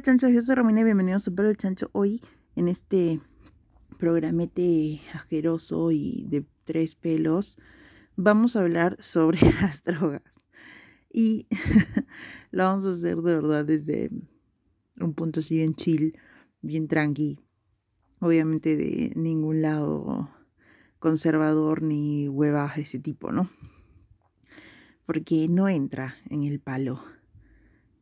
Hola chanchos, yo soy Romina y bienvenidos a Super el Chancho. Hoy en este programete asqueroso y de tres pelos vamos a hablar sobre las drogas. Y lo vamos a hacer de verdad desde un punto así bien chill, bien tranqui. Obviamente de ningún lado conservador ni huevas ese tipo, ¿no? Porque no entra en el palo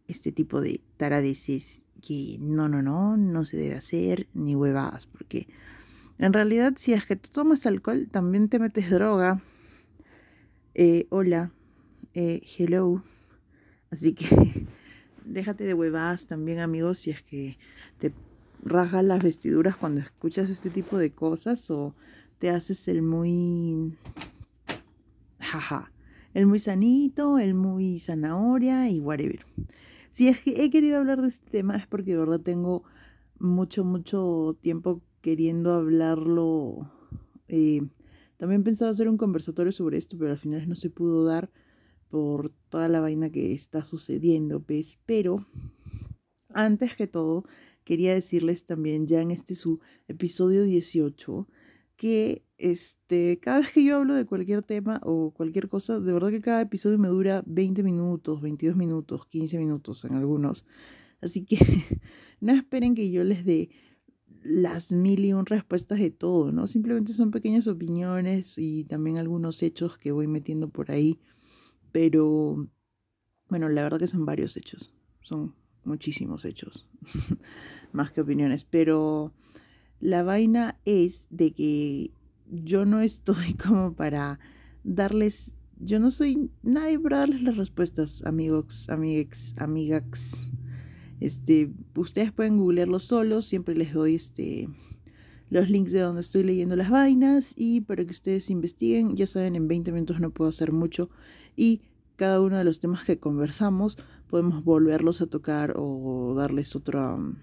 este tipo de taradeces que no, no, no, no se debe hacer, ni huevadas, porque en realidad si es que tú tomas alcohol, también te metes droga. Eh, hola, eh, hello. Así que déjate de huevadas también, amigos, si es que te rajas las vestiduras cuando escuchas este tipo de cosas o te haces el muy... Jaja. El muy sanito, el muy zanahoria y whatever. Si es que he querido hablar de este tema es porque de verdad tengo mucho, mucho tiempo queriendo hablarlo. Eh, también pensaba hacer un conversatorio sobre esto, pero al final no se pudo dar por toda la vaina que está sucediendo, ¿ves? Pero antes que todo, quería decirles también ya en este su episodio 18 que este, cada vez que yo hablo de cualquier tema o cualquier cosa, de verdad que cada episodio me dura 20 minutos, 22 minutos, 15 minutos en algunos. Así que no esperen que yo les dé las mil y un respuestas de todo, ¿no? Simplemente son pequeñas opiniones y también algunos hechos que voy metiendo por ahí. Pero, bueno, la verdad que son varios hechos. Son muchísimos hechos. Más que opiniones. Pero la vaina es de que yo no estoy como para darles, yo no soy nadie para darles las respuestas, amigos, amigax. Este, ustedes pueden googlearlo solos, siempre les doy este los links de donde estoy leyendo las vainas y para que ustedes investiguen, ya saben, en 20 minutos no puedo hacer mucho y cada uno de los temas que conversamos podemos volverlos a tocar o darles otro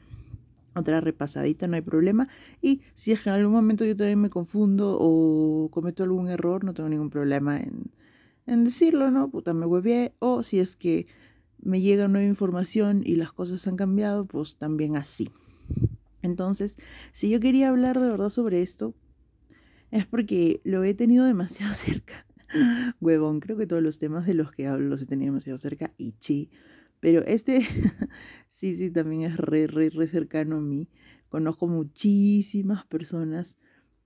otra repasadita, no hay problema. Y si es que en algún momento yo también me confundo o cometo algún error, no tengo ningún problema en, en decirlo, ¿no? Puta, me huevé. O si es que me llega nueva información y las cosas han cambiado, pues también así. Entonces, si yo quería hablar de verdad sobre esto, es porque lo he tenido demasiado cerca. Huevón, creo que todos los temas de los que hablo los he tenido demasiado cerca y chi. Pero este, sí, sí, también es re, re, re cercano a mí. Conozco muchísimas personas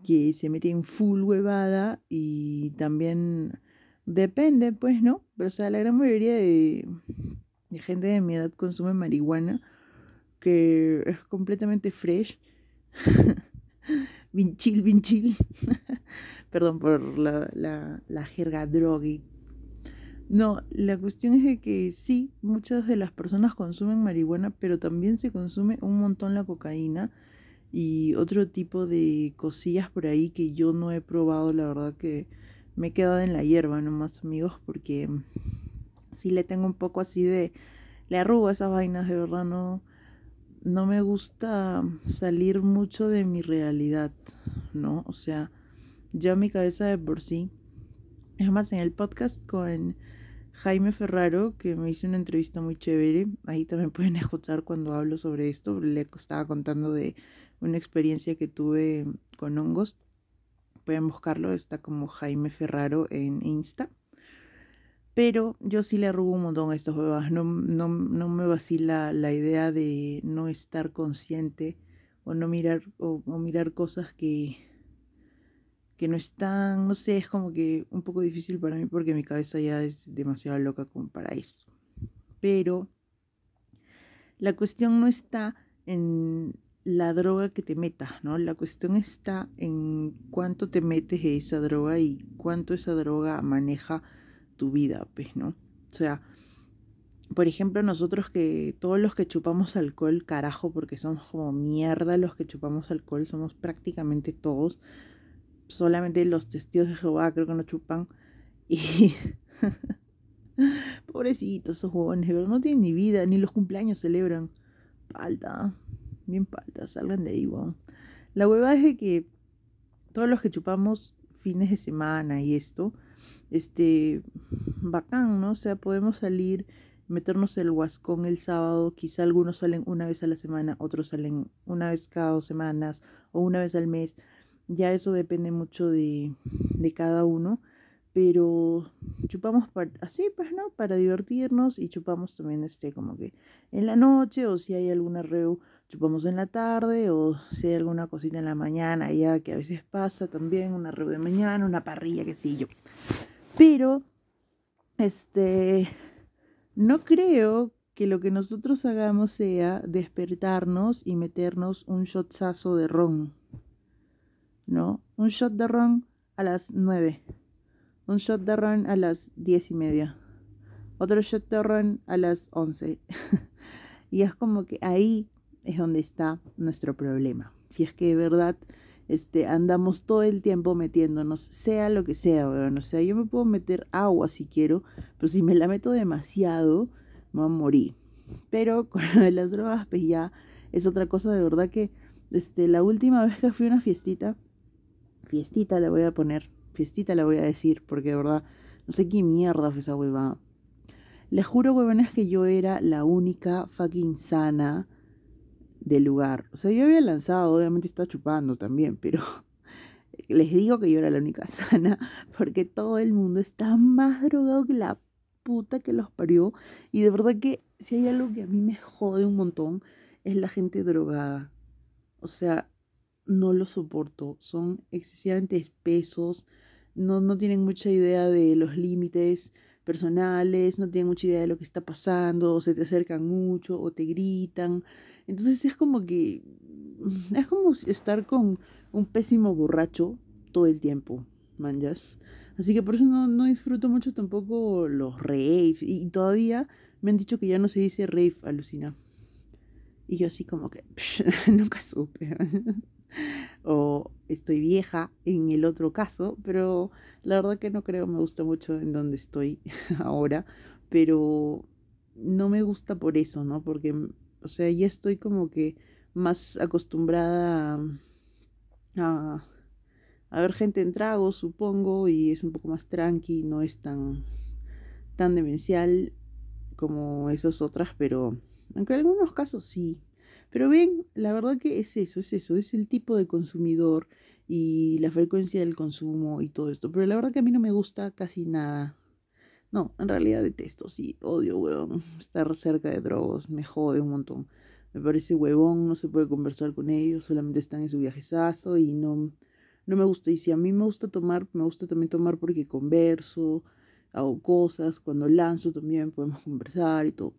que se meten full huevada y también depende, pues, ¿no? Pero, o sea, la gran mayoría de, gente de mi edad consume marihuana, que es completamente fresh. bien chill, bien chill. Perdón por la, la, la jerga drogui no, la cuestión es de que sí, muchas de las personas consumen marihuana, pero también se consume un montón la cocaína y otro tipo de cosillas por ahí que yo no he probado, la verdad que me he quedado en la hierba nomás amigos, porque sí le tengo un poco así de, le arrugo esas vainas, de verdad no, no me gusta salir mucho de mi realidad, ¿no? O sea, ya mi cabeza de por sí. Es más, en el podcast con Jaime Ferraro, que me hizo una entrevista muy chévere. Ahí también pueden escuchar cuando hablo sobre esto. Le estaba contando de una experiencia que tuve con hongos. Pueden buscarlo, está como Jaime Ferraro en Insta. Pero yo sí le arrugo un montón a estas huevas. No, no, no me vacila la idea de no estar consciente o no mirar, o mirar cosas que, que no están, no sé, es como que un poco difícil para mí porque mi cabeza ya es demasiado loca como para eso. Pero la cuestión no está en la droga que te metas, ¿no? La cuestión está en cuánto te metes de esa droga y cuánto esa droga maneja tu vida, pues, ¿no? O sea, por ejemplo, nosotros que todos los que chupamos alcohol, carajo, porque somos como mierda los que chupamos alcohol, somos prácticamente todos solamente los testigos de Jehová creo que no chupan. Y pobrecitos esos jóvenes, pero no tienen ni vida, ni los cumpleaños celebran. Falta, bien falta, salgan de ahí, La hueva es de que todos los que chupamos fines de semana y esto, este, bacán, ¿no? O sea, podemos salir meternos el huascón el sábado, quizá algunos salen una vez a la semana, otros salen una vez cada dos semanas o una vez al mes. Ya eso depende mucho de, de cada uno, pero chupamos así, pues, ¿no? Para divertirnos y chupamos también, este, como que en la noche o si hay alguna reu, chupamos en la tarde o si hay alguna cosita en la mañana, ya que a veces pasa también, una reu de mañana, una parrilla, qué sé yo. Pero, este, no creo que lo que nosotros hagamos sea despertarnos y meternos un shotzazo de ron. ¿No? Un shot de ron a las nueve. Un shot de ron a las diez y media. Otro shot de ron a las once. y es como que ahí es donde está nuestro problema. Si es que de verdad este, andamos todo el tiempo metiéndonos, sea lo que sea, weón. Sea, yo me puedo meter agua si quiero, pero si me la meto demasiado, me voy a morir. Pero con las drogas, pues ya es otra cosa de verdad que, este, la última vez que fui a una fiestita, fiestita le voy a poner, fiestita le voy a decir, porque de verdad, no sé qué mierda fue esa huevada. Les juro, huevones, que yo era la única fucking sana del lugar. O sea, yo había lanzado, obviamente estaba chupando también, pero les digo que yo era la única sana porque todo el mundo está más drogado que la puta que los parió. Y de verdad que si hay algo que a mí me jode un montón es la gente drogada. O sea, no lo soporto. Son excesivamente espesos, no, no tienen mucha idea de los límites personales, no tienen mucha idea de lo que está pasando, o se te acercan mucho o te gritan. Entonces es como que es como estar con un pésimo borracho todo el tiempo, manjas. Así que por eso no, no disfruto mucho tampoco los rave. Y todavía me han dicho que ya no se dice rave, alucina. Y yo así como que nunca supe. O estoy vieja en el otro caso, pero la verdad que no creo, me gusta mucho en donde estoy ahora, pero no me gusta por eso, ¿no? Porque o sea, ya estoy como que más acostumbrada a, a, ver gente en tragos, supongo, y es un poco más tranqui, no es tan, tan demencial como esas otras, pero aunque en algunos casos sí. Pero bien, la verdad que es eso, es eso, es el tipo de consumidor y la frecuencia del consumo y todo esto. Pero la verdad que a mí no me gusta casi nada no, en realidad detesto, sí, odio, huevón. Estar cerca de drogos me jode un montón. Me parece huevón, no se puede conversar con ellos, solamente están en su viajezazo y no, no me gusta. Y si a mí me gusta tomar, me gusta también tomar porque converso, hago cosas, cuando lanzo también podemos conversar y todo.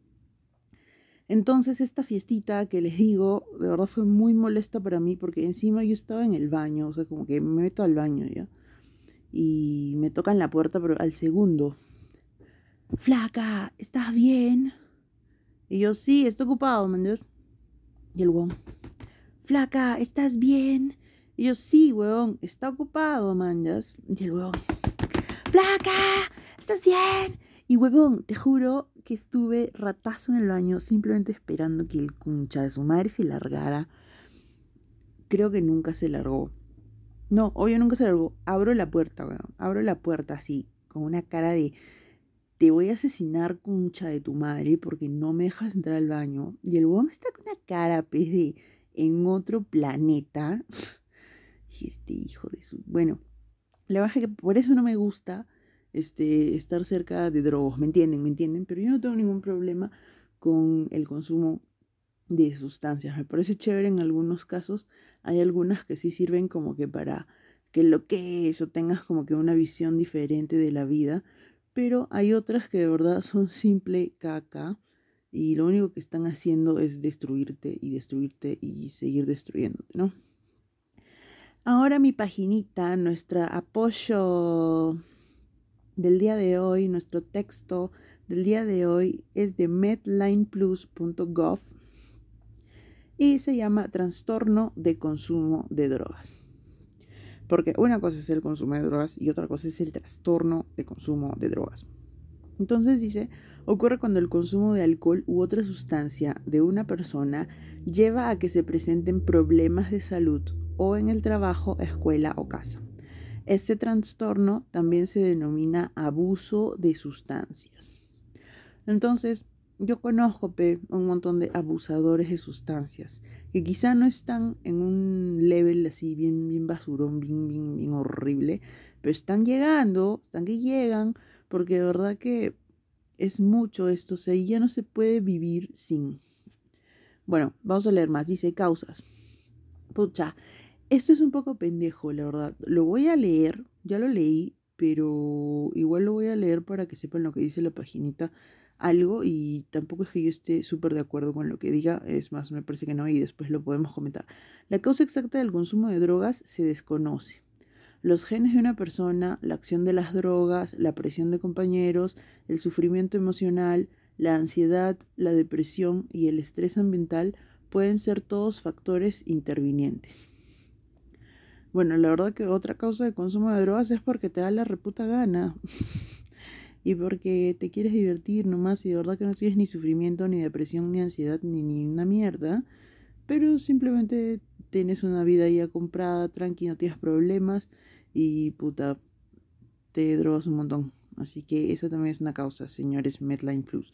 Entonces esta fiestita que les digo, de verdad fue muy molesta para mí porque encima yo estaba en el baño, o sea, como que me meto al baño ya. Y me tocan la puerta, pero al segundo flaca, ¿estás bien? Y yo, sí, estoy ocupado, ¿me Y el weón, flaca, ¿estás bien? Y yo, sí, weón, está ocupado, manjas. Y el weón, flaca, ¿estás bien? Y huevón, te juro que estuve ratazo en el baño simplemente esperando que el cuncha de su madre se largara. Creo que nunca se largó. No, obvio nunca se largó. Abro la puerta, weón. Abro la puerta así, con una cara de te voy a asesinar concha de tu madre porque no me dejas entrar al baño. Y el weón está con una cara, pues, de en otro planeta. y este hijo de su... Bueno, la verdad es que por eso no me gusta este, estar cerca de drogos, ¿me entienden? ¿Me entienden? Pero yo no tengo ningún problema con el consumo de sustancias. Me parece chévere en algunos casos. Hay algunas que sí sirven como que para que lo que eso tengas como que una visión diferente de la vida pero hay otras que de verdad son simple caca y lo único que están haciendo es destruirte y destruirte y seguir destruyéndote, ¿no? Ahora mi paginita, nuestro apoyo del día de hoy, nuestro texto del día de hoy es de medlineplus.gov y se llama Trastorno de consumo de drogas. Porque una cosa es el consumo de drogas y otra cosa es el trastorno de consumo de drogas. Entonces dice, ocurre cuando el consumo de alcohol u otra sustancia de una persona lleva a que se presenten problemas de salud o en el trabajo, escuela o casa. Este trastorno también se denomina abuso de sustancias. Entonces, yo conozco un montón de abusadores de sustancias que quizá no están en un level así bien, bien basurón, bien, bien, bien horrible, pero están llegando, están que llegan, porque de verdad que es mucho esto, o sea, ya no se puede vivir sin. Bueno, vamos a leer más, dice causas. Pucha, esto es un poco pendejo, la verdad. Lo voy a leer, ya lo leí, pero igual lo voy a leer para que sepan lo que dice la paginita algo y tampoco es que yo esté súper de acuerdo con lo que diga, es más, me parece que no y después lo podemos comentar. La causa exacta del consumo de drogas se desconoce. Los genes de una persona, la acción de las drogas, la presión de compañeros, el sufrimiento emocional, la ansiedad, la depresión y el estrés ambiental pueden ser todos factores intervinientes. Bueno, la verdad que otra causa de consumo de drogas es porque te da la reputa gana. y porque te quieres divertir nomás y de verdad que no tienes ni sufrimiento, ni depresión, ni ansiedad, ni, ni una mierda, pero simplemente tienes una vida ya comprada, tranqui, no tienes problemas y puta, te drogas un montón. Así que eso también es una causa, señores Medline Plus.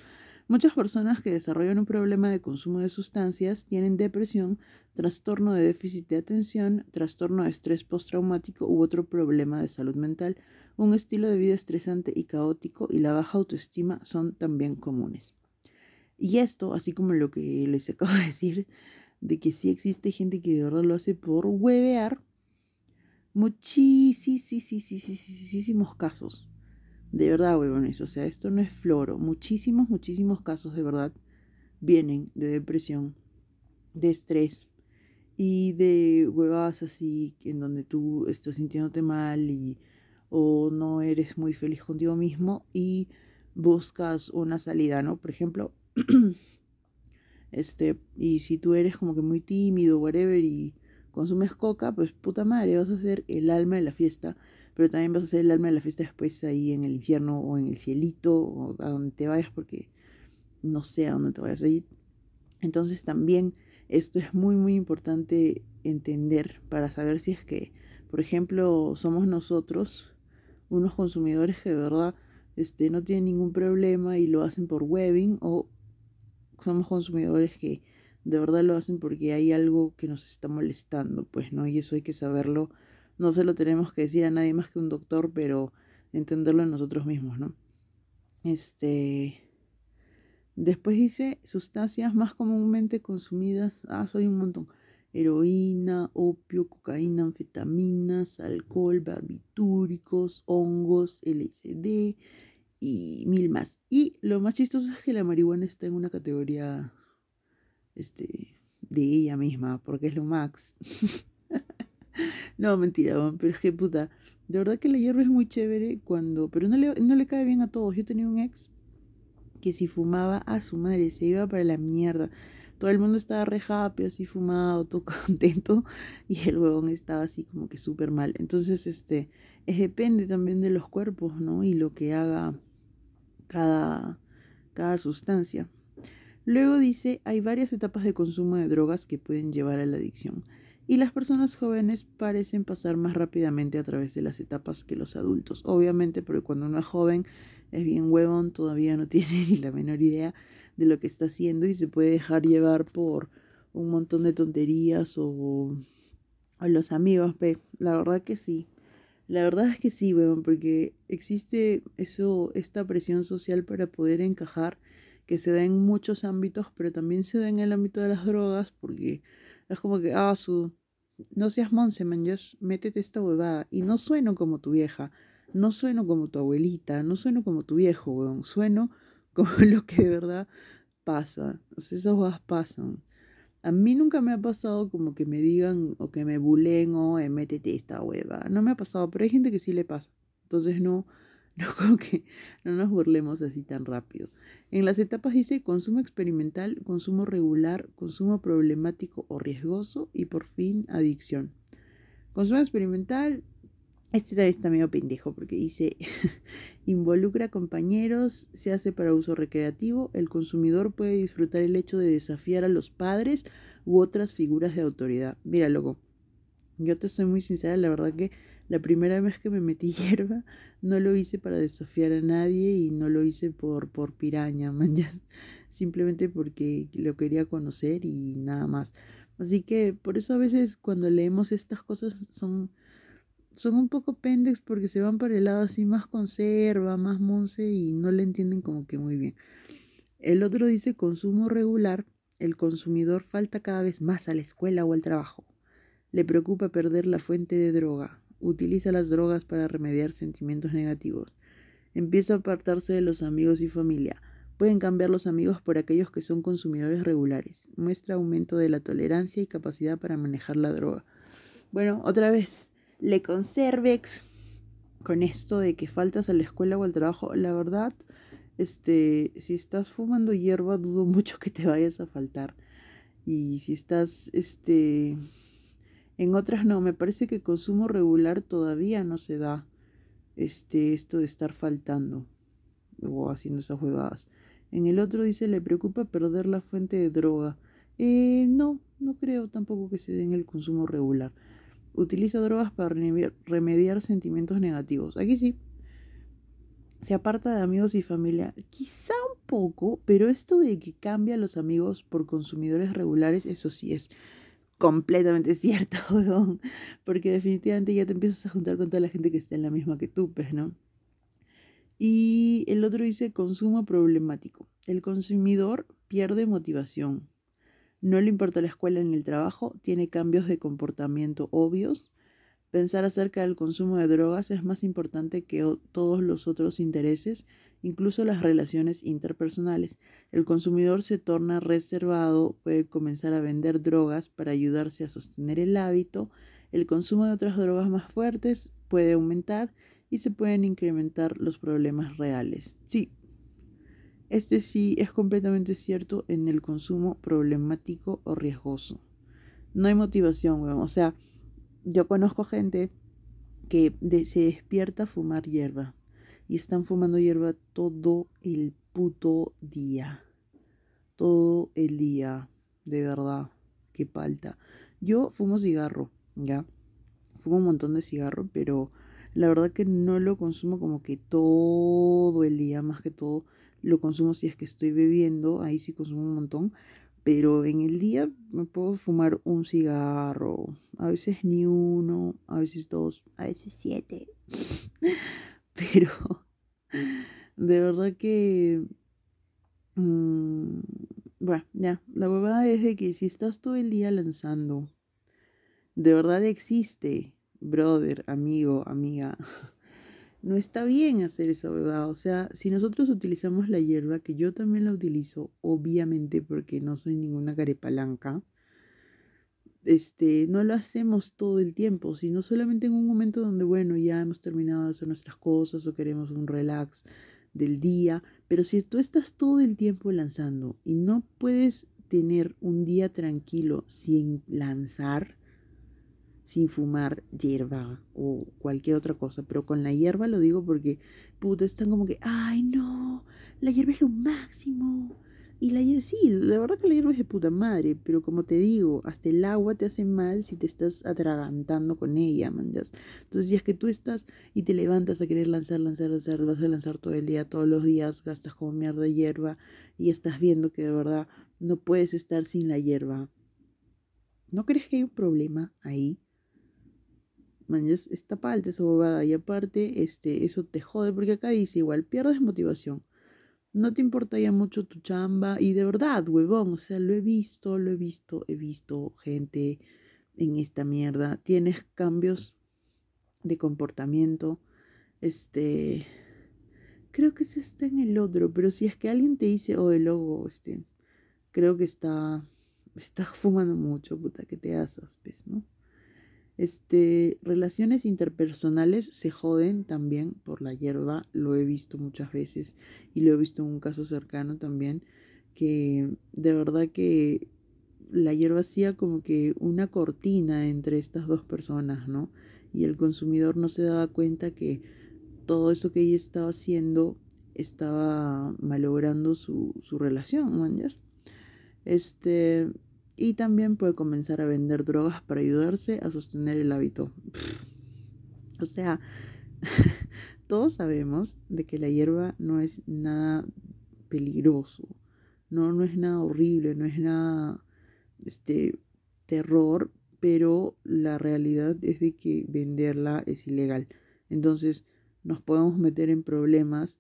Muchas personas que desarrollan un problema de consumo de sustancias tienen depresión, trastorno de déficit de atención, trastorno de estrés postraumático u otro problema de salud mental un estilo de vida estresante y caótico y la baja autoestima son también comunes. Y esto, así como lo que les acabo de decir, de que sí existe gente que de verdad lo hace por huevear, muchísimos casos. De verdad, huevones. O sea, esto no es floro. Muchísimos, muchísimos casos de verdad vienen de depresión, de estrés y de huevas así en donde tú estás sintiéndote mal y o no eres muy feliz contigo mismo y buscas una salida, ¿no? Por ejemplo, este, y si tú eres como que muy tímido, whatever, y consumes coca, pues puta madre, vas a ser el alma de la fiesta, pero también vas a ser el alma de la fiesta después ahí en el infierno o en el cielito o a donde te vayas porque no sé a dónde te vayas a ir. Entonces también esto es muy muy importante entender para saber si es que, por ejemplo, somos nosotros unos consumidores que de verdad este, no tienen ningún problema y lo hacen por webbing o somos consumidores que de verdad lo hacen porque hay algo que nos está molestando, pues, ¿no? Y eso hay que saberlo, no se lo tenemos que decir a nadie más que un doctor, pero entenderlo en nosotros mismos, ¿no? Este... Después dice sustancias más comúnmente consumidas. Ah, soy un montón heroína, opio, cocaína, anfetaminas, alcohol, barbitúricos, hongos, LSD y mil más. Y lo más chistoso es que la marihuana está en una categoría este, de ella misma, porque es lo max. no, mentira, pero es que puta. De verdad que la hierba es muy chévere cuando. Pero no le, no le cae bien a todos. Yo tenía un ex que si fumaba a su madre se iba para la mierda todo el mundo estaba re happy, así fumado, todo contento, y el huevón estaba así como que súper mal. Entonces, este, depende también de los cuerpos, ¿no? Y lo que haga cada, cada sustancia. Luego dice, hay varias etapas de consumo de drogas que pueden llevar a la adicción. Y las personas jóvenes parecen pasar más rápidamente a través de las etapas que los adultos. Obviamente, porque cuando uno es joven es bien huevón, todavía no tiene ni la menor idea de lo que está haciendo y se puede dejar llevar por un montón de tonterías o, los amigos, pero la verdad que sí. La verdad es que sí, weón, porque existe eso, esta presión social para poder encajar que se da en muchos ámbitos, pero también se da en el ámbito de las drogas, porque es como que, ah, su, no seas monse, man, métete esta huevada. Y no sueno como tu vieja, no sueno como tu abuelita, no sueno como tu viejo, weón, sueno como lo que de verdad pasa. O sea, esas cosas pasan. A mí nunca me ha pasado como que me digan o que me bulen o eh, métete esta hueva. No me ha pasado, pero hay gente que sí le pasa. Entonces no, no que no nos burlemos así tan rápido. En las etapas dice consumo experimental, consumo regular, consumo problemático o riesgoso y por fin adicción. Consumo experimental este está medio pendejo porque dice, involucra compañeros, se hace para uso recreativo, el consumidor puede disfrutar el hecho de desafiar a los padres u otras figuras de autoridad. Mira, loco, yo te soy muy sincera, la verdad que La primera vez que me metí hierba, no lo hice para desafiar a nadie y no lo hice por, por piraña, man, simplemente porque lo quería conocer y nada más. Así que por eso a veces cuando leemos estas cosas son, son un poco pendex porque se van para el lado así más conserva, más monse y no le entienden como que muy bien. El otro dice consumo regular, el consumidor falta cada vez más a la escuela o al trabajo. Le preocupa perder la fuente de droga. Utiliza las drogas para remediar sentimientos negativos. Empieza a apartarse de los amigos y familia. Pueden cambiar los amigos por aquellos que son consumidores regulares. Muestra aumento de la tolerancia y capacidad para manejar la droga. Bueno, otra vez, le conservex con esto de que faltas a la escuela o al trabajo. La verdad, este, si estás fumando hierba, dudo mucho que te vayas a faltar. Y si estás, este, en otras no, me parece que consumo regular todavía no se da, este, esto de estar faltando o haciendo esas huevadas. En el otro dice, le preocupa perder la fuente de droga. Eh, no, no creo tampoco que se dé en el consumo regular. Utiliza drogas para remediar sentimientos negativos. Aquí sí, se aparta de amigos y familia, quizá un poco, pero esto de que cambia a los amigos por consumidores regulares, eso sí es completamente cierto, porque definitivamente ya te empiezas a juntar con toda la gente que está en la misma que tú, pues, ¿no? Y el otro dice consumo problemático. El consumidor pierde motivación. No le importa la escuela ni el trabajo, tiene cambios de comportamiento obvios, Pensar acerca del consumo de drogas es más importante que todos los otros intereses, incluso las relaciones interpersonales. El consumidor se torna reservado, puede comenzar a vender drogas para ayudarse a sostener el hábito. El consumo de otras drogas más fuertes puede aumentar y se pueden incrementar los problemas reales. Sí, este sí es completamente cierto en el consumo problemático o riesgoso. No hay motivación, o sea, yo conozco gente que se despierta a fumar hierba y están fumando hierba todo el puto día. Todo el día, de verdad, qué falta. Yo fumo cigarro, ¿ya? Fumo un montón de cigarro, pero la verdad que no lo consumo como que todo el día, más que todo lo consumo si es que estoy bebiendo, ahí sí consumo un montón, pero en el día me puedo fumar un cigarro, a veces ni uno, a veces dos, a veces siete. Pero de verdad que... Mm, bueno, ya, la huevada es de que si estás todo el día lanzando, de verdad existe, brother, amigo, amiga. no está bien hacer esa huevada. O sea, si nosotros utilizamos la hierba, que yo también la utilizo, obviamente porque no soy ninguna carepalanca, este, no lo hacemos todo el tiempo, sino solamente en un momento donde, bueno, ya hemos terminado de hacer nuestras cosas o queremos un relax del día. Pero si tú estás todo el tiempo lanzando y no puedes tener un día tranquilo sin lanzar, sin fumar hierba o cualquier otra cosa. Pero con la hierba lo digo porque, puta, están como que, ay, no, la hierba es lo máximo. Y la hierba, sí, la verdad que la hierba es de puta madre, pero como te digo, hasta el agua te hace mal si te estás atragantando con ella, manjas. Entonces, si es que tú estás y te levantas a querer lanzar, lanzar, lanzar, vas a lanzar todo el día, todos los días, gastas como mierda hierba y estás viendo que de verdad no puedes estar sin la hierba. ¿No crees que hay un problema ahí? Manjas, está palta esa bobada. Y aparte, este, eso te jode, porque acá dice igual, pierdes motivación. No te importa ya mucho tu chamba. Y de verdad, huevón, o sea, lo he visto, lo he visto, he visto gente en esta mierda. Tienes cambios de comportamiento. Este. Creo que se está en el otro, pero si es que alguien te dice, oh, el logo, este. Creo que está. Está fumando mucho, puta, que te haces, pues, ¿no? Este, relaciones interpersonales se joden también por la hierba, lo he visto muchas veces y lo he visto en un caso cercano también, que de verdad que la hierba hacía como que una cortina entre estas dos personas, ¿no? Y el consumidor no se daba cuenta que todo eso que ella estaba haciendo estaba malogrando su, su relación, ¿no? Este, y también puede comenzar a vender drogas para ayudarse a sostener el hábito. O sea, todos sabemos de que la hierba no es nada peligroso, no, no es nada horrible, no es nada este terror, pero la realidad es de que venderla es ilegal. Entonces nos podemos meter en problemas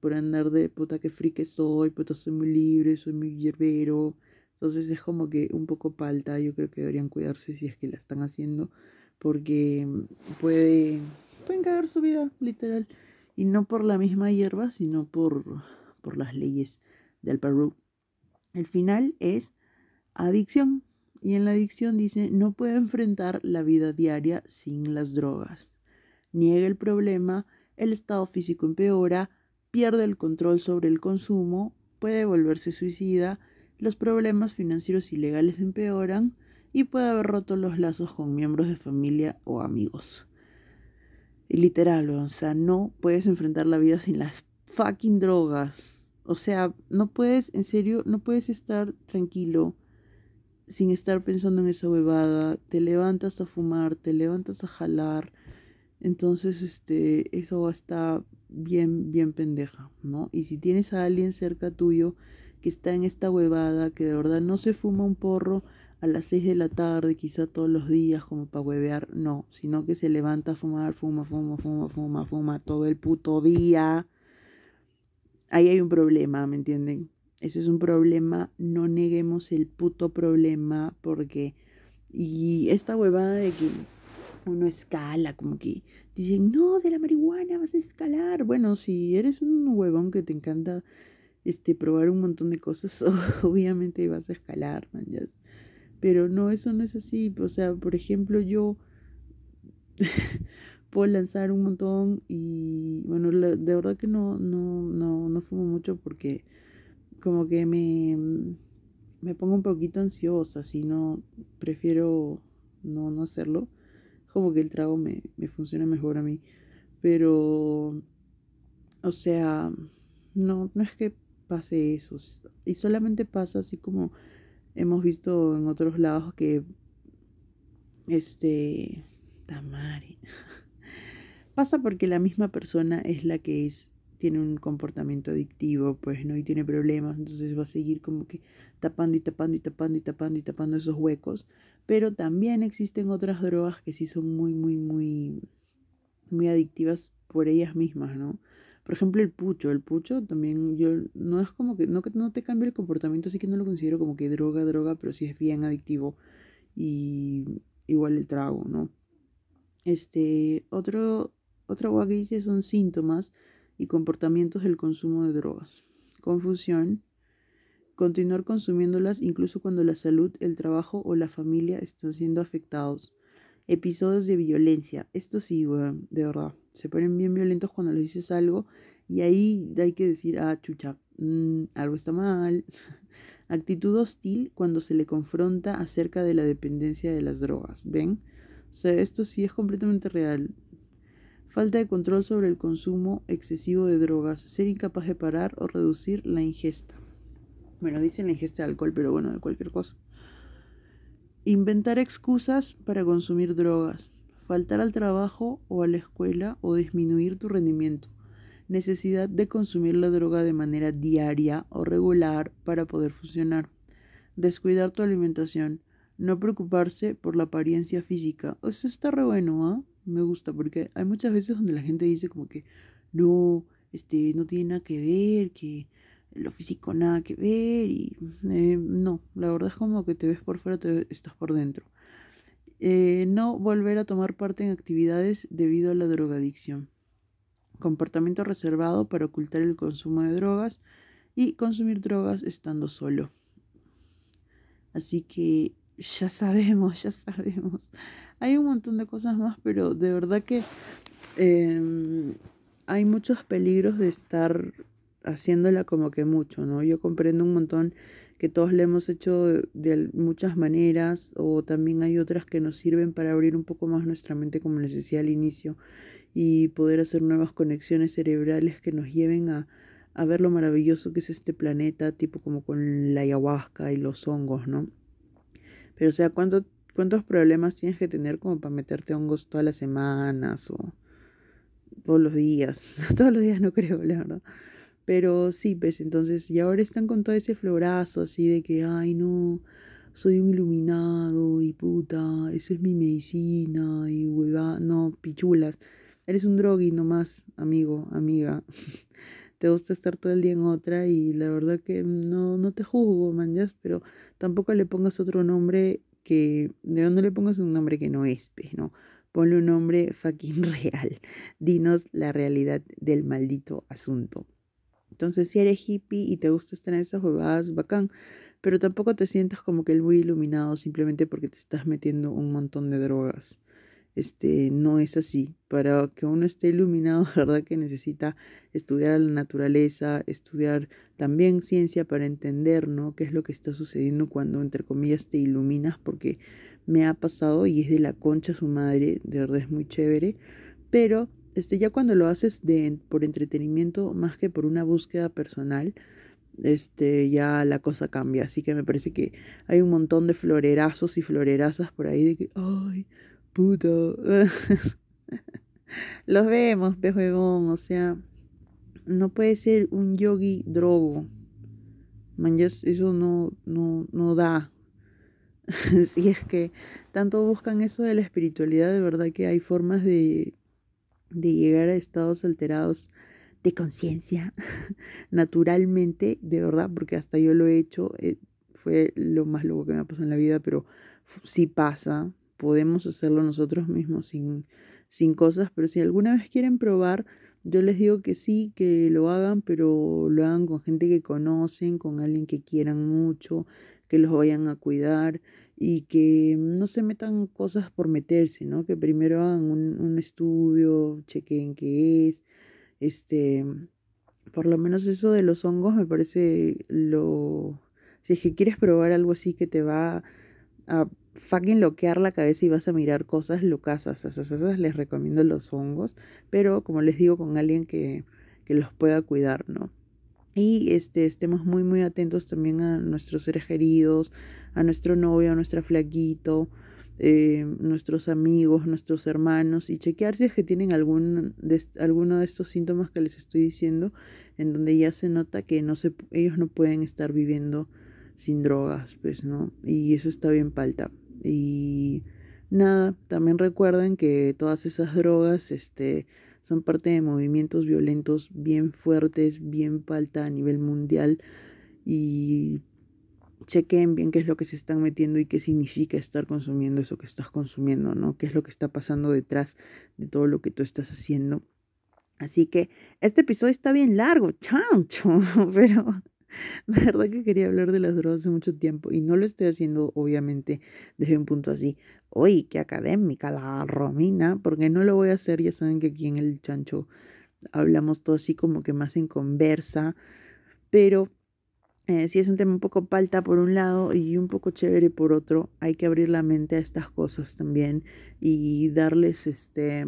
por andar de puta que frique soy, puta soy muy libre, soy muy hierbero. Entonces es como que un poco palta, yo creo que deberían cuidarse si es que la están haciendo, porque puede, pueden cagar su vida, literal. Y no por la misma hierba, sino por, por las leyes del Perú. El final es adicción. Y en la adicción dice, no puede enfrentar la vida diaria sin las drogas. Niega el problema, el estado físico empeora, pierde el control sobre el consumo, puede volverse suicida, los problemas financieros y legales empeoran y puede haber roto los lazos con miembros de familia o amigos. Literal, o sea, no puedes enfrentar la vida sin las fucking drogas. O sea, no puedes, en serio, no puedes estar tranquilo sin estar pensando en esa huevada. Te levantas a fumar, te levantas a jalar. Entonces, este, eso está bien, bien pendeja, ¿no? Y si tienes a alguien cerca tuyo que está en esta huevada, que de verdad no se fuma un porro a las 6 de la tarde, quizá todos los días, como para huevear, no, sino que se levanta a fumar, fuma, fuma, fuma, fuma, fuma todo el puto día. Ahí hay un problema, ¿me entienden? Eso es un problema, no neguemos el puto problema, porque. Y esta huevada de que uno escala, como que dicen, no, de la marihuana vas a escalar. Bueno, si eres un huevón que te encanta este, probar un montón de cosas, obviamente vas a escalar, man, Pero no, eso no es así. O sea, por ejemplo, yo puedo lanzar un montón y, bueno, de verdad que no, no, no, no fumo mucho porque como que me, me pongo un poquito ansiosa, si no, prefiero no, no hacerlo. Como que el trago me, me funciona mejor a mí. Pero, o sea, no, no es que pase eso. Y solamente pasa así como hemos visto en otros lados que, este, Tamari. pasa porque la misma persona es la que es tiene un comportamiento adictivo, pues no y tiene problemas, entonces va a seguir como que tapando y tapando y tapando y tapando y tapando esos huecos. Pero también existen otras drogas que sí son muy, muy, muy, muy adictivas por ellas mismas, ¿no? Por ejemplo, el pucho. El pucho también, yo no es como que no, no te cambia el comportamiento, así que no lo considero como que droga, droga, pero sí es bien adictivo. Y igual el trago, ¿no? Este, otro, otra cosa que dice son síntomas y comportamientos del consumo de drogas. Confusión. Continuar consumiéndolas incluso cuando la salud, el trabajo o la familia están siendo afectados. Episodios de violencia. Esto sí, de verdad. Se ponen bien violentos cuando les dices algo y ahí hay que decir, ah, chucha, mm, algo está mal. Actitud hostil cuando se le confronta acerca de la dependencia de las drogas. ¿Ven? O sea, esto sí es completamente real. Falta de control sobre el consumo excesivo de drogas, ser incapaz de parar o reducir la ingesta. Bueno, dicen la ingesta de alcohol, pero bueno, de cualquier cosa. Inventar excusas para consumir drogas, faltar al trabajo o a la escuela o disminuir tu rendimiento. Necesidad de consumir la droga de manera diaria o regular para poder funcionar. Descuidar tu alimentación. No preocuparse por la apariencia física. Eso está re bueno, ¿ah? me gusta porque hay muchas veces donde la gente dice como que no, este, no tiene nada que ver, que lo físico nada que ver y eh, no, la verdad es como que te ves por fuera, te estás por dentro. Eh, no volver a tomar parte en actividades debido a la drogadicción. Comportamiento reservado para ocultar el consumo de drogas y consumir drogas estando solo. Así que ya sabemos, ya sabemos. Hay un montón de cosas más, pero de verdad que em, hay muchos peligros de estar haciéndola como que mucho, ¿no? Yo comprendo un montón que todos le hemos hecho de, muchas maneras o también hay otras que nos sirven para abrir un poco más nuestra mente, como les decía al inicio, y poder hacer nuevas conexiones cerebrales que nos lleven a, a ver lo maravilloso que es este planeta, tipo como con la ayahuasca y los hongos, ¿no? Pero o sea, ¿cuánto, ¿Cuántos problemas tienes que tener como para meterte hongos todas las semanas o todos los días? todos los días no creo, la verdad. Pero sí, pues entonces, y ahora están con todo ese florazo así de que, ay, no, soy un iluminado y puta, eso es mi medicina y hueva, no, pichulas. Eres un drogui nomás, amigo, amiga. te gusta estar todo el día en otra y la verdad que no, no te juzgo, manjas, pero tampoco le pongas otro nombre que, no le pongas un nombre que no es, pues, ¿no? Ponle un nombre fucking real. Dinos la realidad del maldito asunto. Entonces, si eres hippie y te gusta estar en esas huevadas, bacán, pero tampoco te sientas como que el muy iluminado simplemente porque te estás metiendo un montón de drogas este, no es así. Para que uno esté iluminado, verdad que necesita estudiar la naturaleza, estudiar también ciencia para entender, ¿no? Qué es lo que está sucediendo cuando, entre comillas, te iluminas, porque me ha pasado y es de la concha su madre, de verdad es muy chévere, pero este, ya cuando lo haces de, por entretenimiento más que por una búsqueda personal, este, ya la cosa cambia. Así que me parece que hay un montón de florerazos y florerazas por ahí de que, ay, puto. Los vemos, pez o sea, no puede ser un yogi drogo. Man, eso no, no, no da. si es que tanto buscan eso de la espiritualidad, de verdad que hay formas de, de llegar a estados alterados de conciencia naturalmente, de verdad, porque hasta yo lo he hecho, eh, fue lo más loco que me ha pasado en la vida, pero sí pasa, podemos hacerlo nosotros mismos sin, sin cosas, pero si alguna vez quieren probar, yo les digo que sí, que lo hagan, pero lo hagan con gente que conocen, con alguien que quieran mucho, que los vayan a cuidar y que no se metan cosas por meterse, ¿no? Que primero hagan un, un estudio, chequen qué es, este, por lo menos eso de los hongos me parece lo, si es que quieres probar algo así que te va a fucking loquear la cabeza y vas a mirar cosas locasas. Esas, les recomiendo los hongos, pero como les digo, con alguien que, que los pueda cuidar, ¿no? Y este, estemos muy, muy atentos también a nuestros seres queridos, a nuestro novio, a nuestro flaquito, eh, nuestros amigos, nuestros hermanos, y chequear si es que tienen algún de, alguno de estos síntomas que les estoy diciendo, en donde ya se nota que no se, ellos no pueden estar viviendo sin drogas, pues, ¿no? Y eso está bien palta. Y nada, también recuerden que todas esas drogas, este, son parte de movimientos violentos bien fuertes, bien palta a nivel mundial y chequen bien qué es lo que se están metiendo y qué significa estar consumiendo eso que estás consumiendo, ¿no? ¿Qué es lo que está pasando detrás de todo lo que tú estás haciendo? Así que este episodio está bien largo, chancho, pero de verdad que quería hablar de las drogas hace mucho tiempo y no lo estoy haciendo obviamente desde un punto así, uy, qué académica la Romina, porque no lo voy a hacer, ya saben que aquí en el chancho hablamos todo así como que más en conversa, pero eh, si es un tema un poco palta por un lado y un poco chévere por otro, hay que abrir la mente a estas cosas también y darles este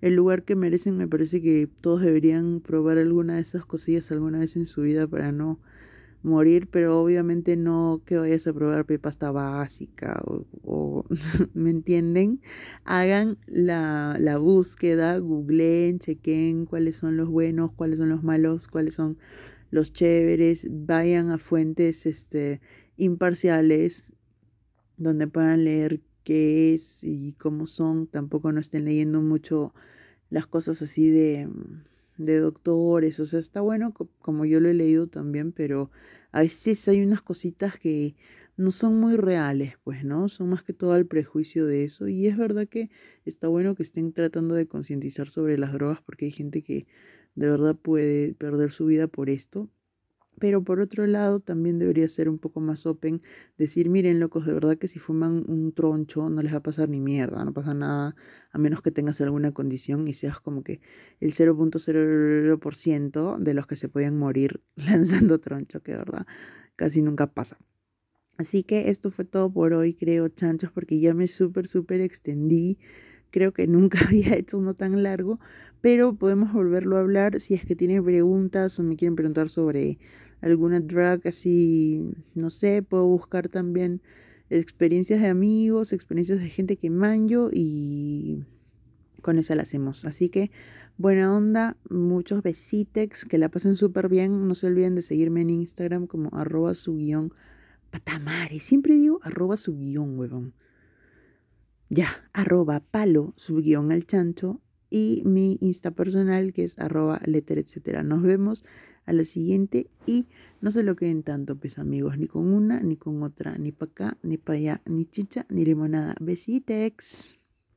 el lugar que merecen, me parece que todos deberían probar alguna de esas cosillas alguna vez en su vida para no morir, pero obviamente no que vayas a probar pasta básica o, ¿me entienden? Hagan la, la búsqueda, googleen, chequen cuáles son los buenos, cuáles son los malos, cuáles son los chéveres, vayan a fuentes este, imparciales donde puedan leer qué es y cómo son, tampoco no estén leyendo mucho las cosas así de, de doctores, o sea, está bueno como yo lo he leído también, pero a veces hay unas cositas que no son muy reales, pues, ¿no? Son más que todo el prejuicio de eso. Y es verdad que está bueno que estén tratando de concientizar sobre las drogas porque hay gente que de verdad puede perder su vida por esto pero por otro lado, también debería ser un poco más open, decir, miren, locos, de verdad que si fuman un troncho no les va a pasar ni mierda, no pasa nada, a menos que tengas alguna condición y seas como que el 0.00% de los que se pueden morir lanzando troncho, que de verdad casi nunca pasa. Así que esto fue todo por hoy, creo, chanchos, porque ya me súper, súper extendí. Creo que nunca había hecho uno tan largo, pero podemos volverlo a hablar si es que tienen preguntas o me quieren preguntar sobre alguna drug así, no sé, puedo buscar también experiencias de amigos, experiencias de gente que manjo y con eso la hacemos. Así que buena onda, muchos besitex, que la pasen súper bien. No se olviden de seguirme en Instagram como arroba su guion. Siempre digo arroba su guion, huevón. Ya, arroba palo su guion al chancho y mi Insta personal que es arroba letter, etcétera. Nos vemos a la siguiente y no se lo queden tanto, pues amigos, ni con una, ni con otra, ni para acá, ni para allá, ni chicha, ni limonada. Besitex.